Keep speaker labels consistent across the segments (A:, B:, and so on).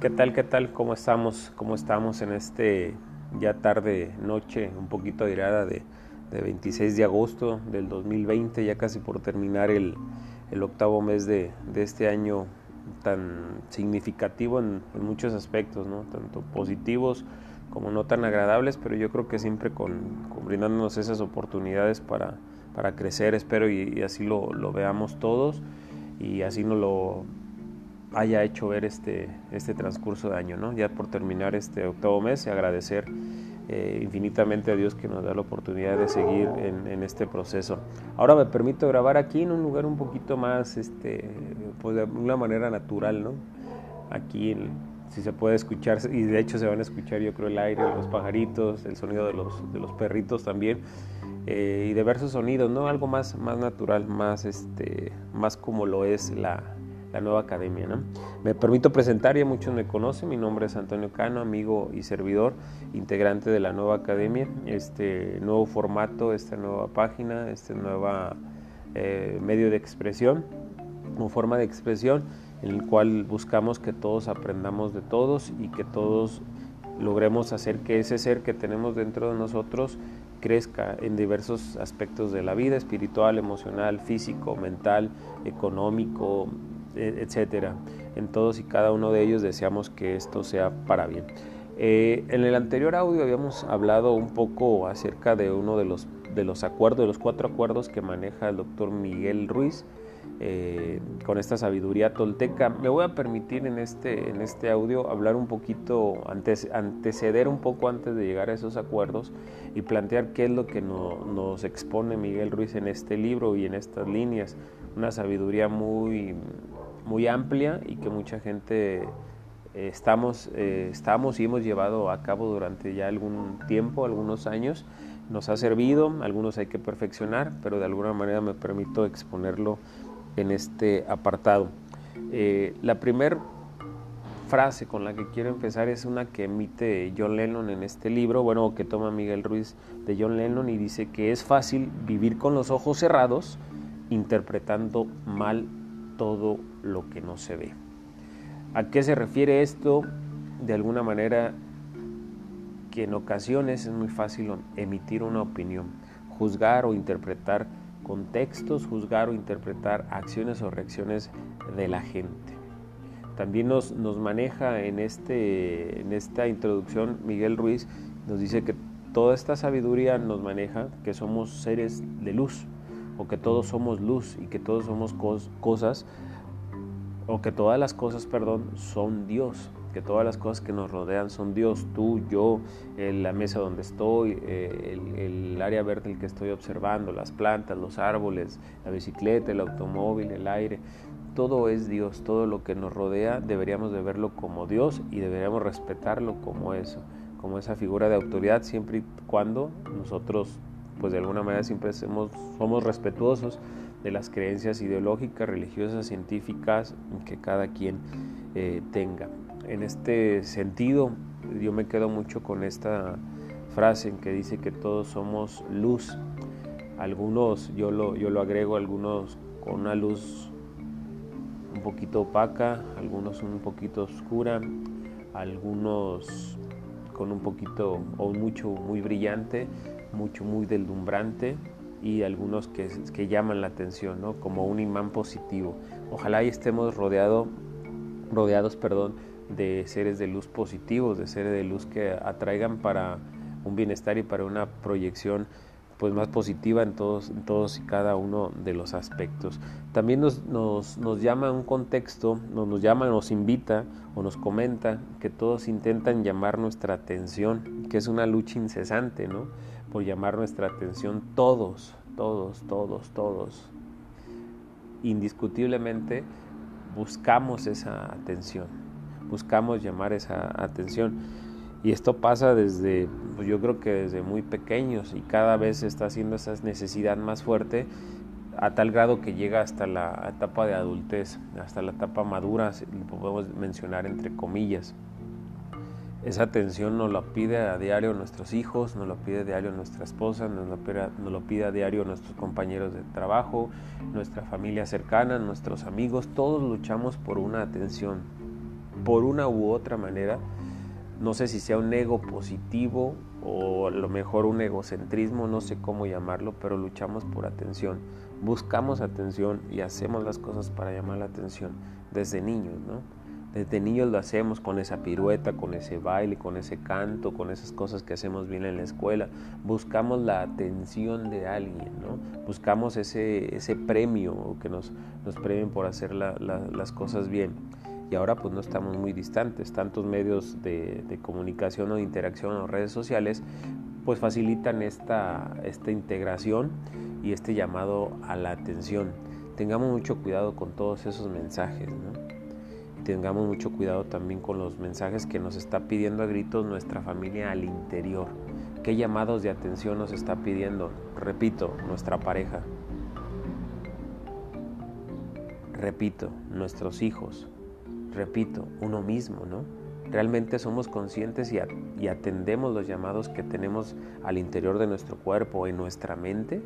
A: ¿Qué tal? ¿Qué tal? ¿Cómo estamos? ¿Cómo estamos en este ya tarde, noche, un poquito airada de, de 26 de agosto del 2020, ya casi por terminar el, el octavo mes de, de, este año tan significativo en, en, muchos aspectos, ¿no? tanto positivos como no tan agradables, pero yo creo que siempre con, con brindándonos esas oportunidades para, para crecer, espero, y, y así lo, lo, veamos todos y así nos lo haya hecho ver este, este transcurso de año, ¿no? ya por terminar este octavo mes y agradecer eh, infinitamente a Dios que nos da la oportunidad de seguir en, en, este proceso. Ahora me permito grabar aquí en un lugar un poquito más, este, pues de una manera natural, ¿no? Aquí, si se puede escuchar, y de hecho se van a escuchar yo creo el aire, los pajaritos, el sonido de los, de los perritos también, eh, y diversos sonidos, ¿no? Algo más, más natural, más, este, más como lo es la, la nueva academia. ¿no? Me permito presentar, ya muchos me conocen, mi nombre es Antonio Cano, amigo y servidor, integrante de la nueva academia, este nuevo formato, esta nueva página, este nuevo eh, medio de expresión o forma de expresión en el cual buscamos que todos aprendamos de todos y que todos logremos hacer que ese ser que tenemos dentro de nosotros crezca en diversos aspectos de la vida, espiritual, emocional, físico, mental, económico, etcétera. En todos y cada uno de ellos deseamos que esto sea para bien. Eh, en el anterior audio habíamos hablado un poco acerca de uno de los, de los acuerdos, de los cuatro acuerdos que maneja el doctor Miguel Ruiz eh, con esta sabiduría tolteca. Me voy a permitir en este, en este audio hablar un poquito, anteceder un poco antes de llegar a esos acuerdos y plantear qué es lo que no, nos expone Miguel Ruiz en este libro y en estas líneas. Una sabiduría muy muy amplia y que mucha gente eh, estamos, eh, estamos y hemos llevado a cabo durante ya algún tiempo, algunos años. Nos ha servido, algunos hay que perfeccionar, pero de alguna manera me permito exponerlo en este apartado. Eh, la primera frase con la que quiero empezar es una que emite John Lennon en este libro, bueno, que toma Miguel Ruiz de John Lennon y dice que es fácil vivir con los ojos cerrados interpretando mal todo lo que no se ve. ¿A qué se refiere esto? De alguna manera que en ocasiones es muy fácil emitir una opinión, juzgar o interpretar contextos, juzgar o interpretar acciones o reacciones de la gente. También nos, nos maneja en, este, en esta introducción Miguel Ruiz, nos dice que toda esta sabiduría nos maneja que somos seres de luz, o que todos somos luz y que todos somos cosas, o que todas las cosas, perdón, son Dios, que todas las cosas que nos rodean son Dios, tú, yo, la mesa donde estoy, eh, el, el, área verde el que estoy observando, las plantas, los árboles, la bicicleta, el automóvil, el aire, todo es Dios, todo lo que nos rodea deberíamos de verlo como Dios y deberíamos respetarlo como eso, como esa figura de autoridad siempre y cuando nosotros pues de alguna manera siempre somos, respetuosos de las creencias ideológicas, religiosas, científicas que cada quien eh, tenga. En este sentido, yo me quedo mucho con esta frase en que dice que todos somos luz. Algunos, yo lo, yo lo agrego, algunos con una luz un poquito opaca, algunos un poquito oscura, algunos con un poquito o mucho muy brillante, mucho, muy deslumbrante y algunos que, que llaman la atención, ¿no? como un imán positivo. Ojalá y estemos rodeado, rodeados perdón, de seres de luz positivos, de seres de luz que atraigan para un bienestar y para una proyección pues más positiva en todos, en todos y cada uno de los aspectos. También nos, nos, nos llama un contexto, nos, nos llama, nos invita o nos comenta que todos intentan llamar nuestra atención, que es una lucha incesante, ¿no? Por llamar nuestra atención todos, todos, todos, todos. Indiscutiblemente buscamos esa atención, buscamos llamar esa atención. Y esto pasa desde, pues yo creo que desde muy pequeños y cada vez se está haciendo esa necesidad más fuerte a tal grado que llega hasta la etapa de adultez, hasta la etapa madura, lo podemos mencionar entre comillas. Esa atención nos la pide a diario nuestros hijos, nos lo pide a diario nuestra esposa, nos lo, pide, nos lo pide a diario nuestros compañeros de trabajo, nuestra familia cercana, nuestros amigos, todos luchamos por una atención. por una u otra manera, no sé si sea un ego positivo o a lo mejor un egocentrismo, no sé cómo llamarlo, pero luchamos por atención, buscamos atención y hacemos las cosas para llamar la atención desde niños, ¿no? Desde niños lo hacemos con esa pirueta, con ese baile, con ese canto, con esas cosas que hacemos bien en la escuela. Buscamos la atención de alguien, ¿no? Buscamos ese, ese premio que nos, nos premien por hacer las cosas bien. Y ahora pues no estamos muy distantes. Tantos medios de, comunicación o de interacción o redes sociales pues facilitan esta, esta integración y este llamado a la atención. Tengamos mucho cuidado con todos esos mensajes, ¿no? Tengamos mucho cuidado también con los mensajes que nos está pidiendo a gritos nuestra familia al interior. ¿Qué llamados de atención nos está pidiendo? Repito, nuestra pareja. Repito, nuestros hijos. Repito, uno mismo, ¿no? Realmente somos conscientes y, y atendemos los llamados que tenemos al interior de nuestro cuerpo, en nuestra mente,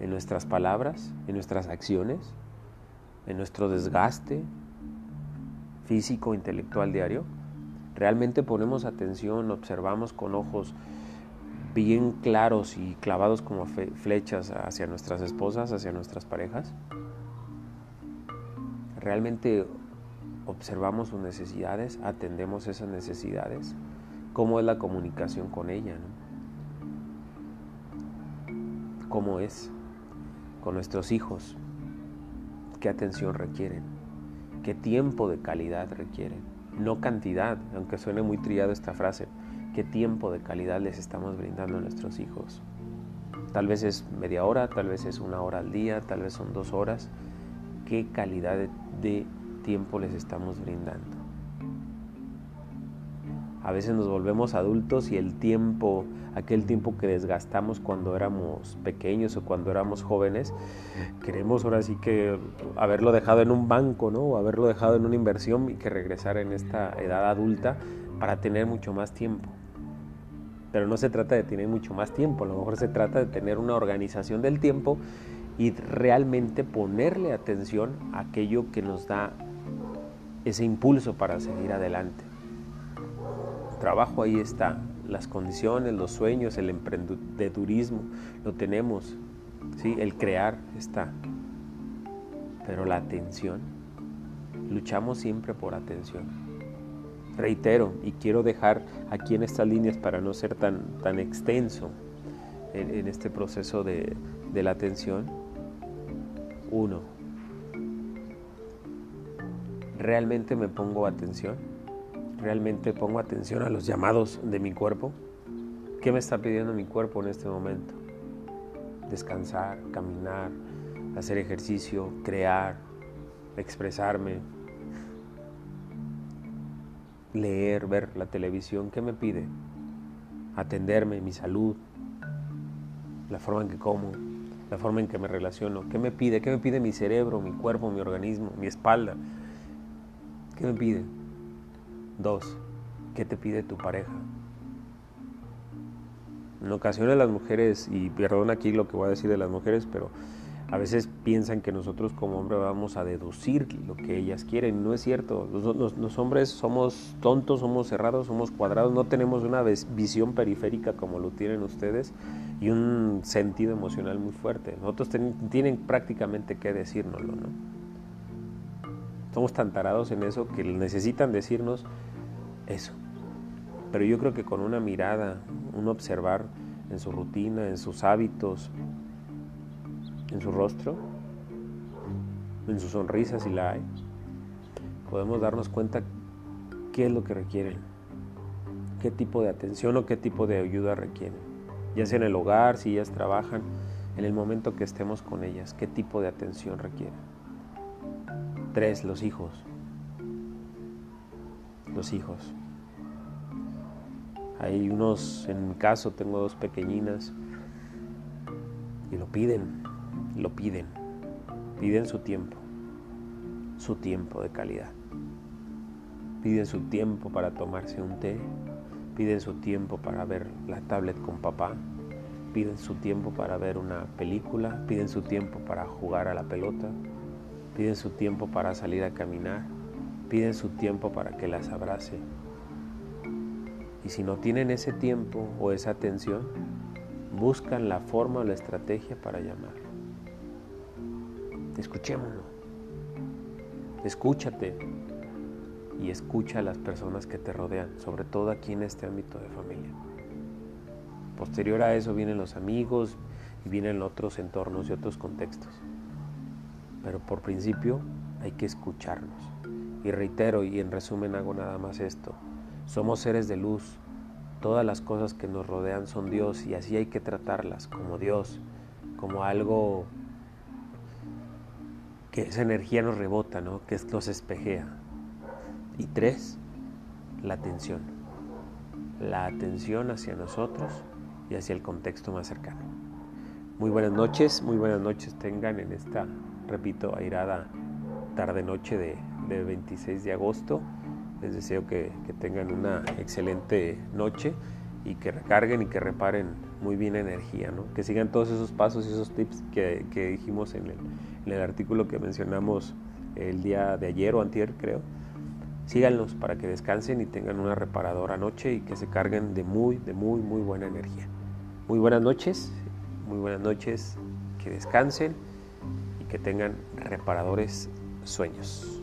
A: en nuestras palabras, en nuestras acciones, en nuestro desgaste, físico, intelectual diario? ¿Realmente ponemos atención, observamos con ojos bien claros y clavados como flechas hacia nuestras esposas, hacia nuestras parejas? ¿Realmente observamos sus necesidades, atendemos esas necesidades? ¿Cómo es la comunicación con ella? ¿Cómo es con nuestros hijos? ¿Qué atención requieren? Qué tiempo de calidad requieren, no cantidad, aunque suene muy trillado esta frase, qué tiempo de calidad les estamos brindando a nuestros hijos. Tal vez es media hora, tal vez es una hora al día, tal vez son dos horas. ¿Qué calidad de, tiempo les estamos brindando? A veces nos volvemos adultos y el tiempo, aquel tiempo que desgastamos cuando éramos pequeños o cuando éramos jóvenes, queremos ahora sí que haberlo dejado en un banco, ¿no? O haberlo dejado en una inversión y que regresar en esta edad adulta para tener mucho más tiempo. Pero no se trata de tener mucho más tiempo, a lo mejor se trata de tener una organización del tiempo y realmente ponerle atención a aquello que nos da ese impulso para seguir adelante trabajo ahí está, las condiciones, los sueños, el emprendedurismo, lo tenemos, ¿sí? el crear está. Pero la atención, luchamos siempre por atención. Reitero, y quiero dejar aquí en estas líneas para no ser tan, tan extenso en, en este proceso de, de la atención. Uno, ¿realmente me pongo atención? Realmente pongo atención a los llamados de mi cuerpo. ¿Qué me está pidiendo mi cuerpo en este momento? Descansar, caminar, hacer ejercicio, crear, expresarme, leer, ver la televisión. ¿Qué me pide? Atenderme, mi salud, la forma en que como, la forma en que me relaciono. ¿Qué me pide? ¿Qué me pide mi cerebro, mi cuerpo, mi organismo, mi espalda? ¿Qué me pide? Dos, ¿qué te pide tu pareja? En ocasiones las mujeres, y perdón aquí lo que voy a decir de las mujeres, pero a veces piensan que nosotros como hombres vamos a deducir lo que ellas quieren. No es cierto. Los, hombres somos tontos, somos cerrados, somos cuadrados, no tenemos una visión periférica como lo tienen ustedes y un sentido emocional muy fuerte. Nosotros tienen prácticamente que decírnoslo, ¿no? Somos tan tarados en eso que necesitan decirnos eso. Pero yo creo que con una mirada, un observar en su rutina, en sus hábitos, en su rostro, en su sonrisa si la hay, podemos darnos cuenta qué es lo que requieren, qué tipo de atención o qué tipo de ayuda requieren, ya sea en el hogar, si ellas trabajan, en el momento que estemos con ellas, qué tipo de atención requieren. Tres, los hijos. Los hijos. Hay unos, en mi caso tengo dos pequeñinas y lo piden, lo piden, piden su tiempo, su tiempo de calidad. Piden su tiempo para tomarse un té, piden su tiempo para ver la tablet con papá, piden su tiempo para ver una película, piden su tiempo para jugar a la pelota, piden su tiempo para salir a caminar, piden su tiempo para que las abrace. Y si no tienen ese tiempo o esa atención, buscan la forma o la estrategia para llamar. Escuchémoslo. Escúchate y escucha a las personas que te rodean, sobre todo aquí en este ámbito de familia. Posterior a eso vienen los amigos y vienen otros entornos y otros contextos. Pero por principio hay que escucharnos. Y reitero y en resumen hago nada más esto. Somos seres de luz. Todas las cosas que nos rodean son Dios y así hay que tratarlas como Dios, como algo que esa energía nos rebota, ¿no? que nos espejea. Y tres, la atención. La atención hacia nosotros y hacia el contexto más cercano. Muy buenas noches, muy buenas noches tengan en esta, repito, airada tarde-noche de, 26 de agosto. Les deseo que, tengan una excelente noche y que recarguen y que reparen muy bien energía, ¿no? que sigan todos esos pasos y esos tips que, dijimos en el, en el, artículo que mencionamos el día de ayer o antier, creo. Síganlos para que descansen y tengan una reparadora noche y que se carguen de muy, de muy, muy buena energía. Muy buenas noches, muy buenas noches, que descansen y que tengan reparadores sueños.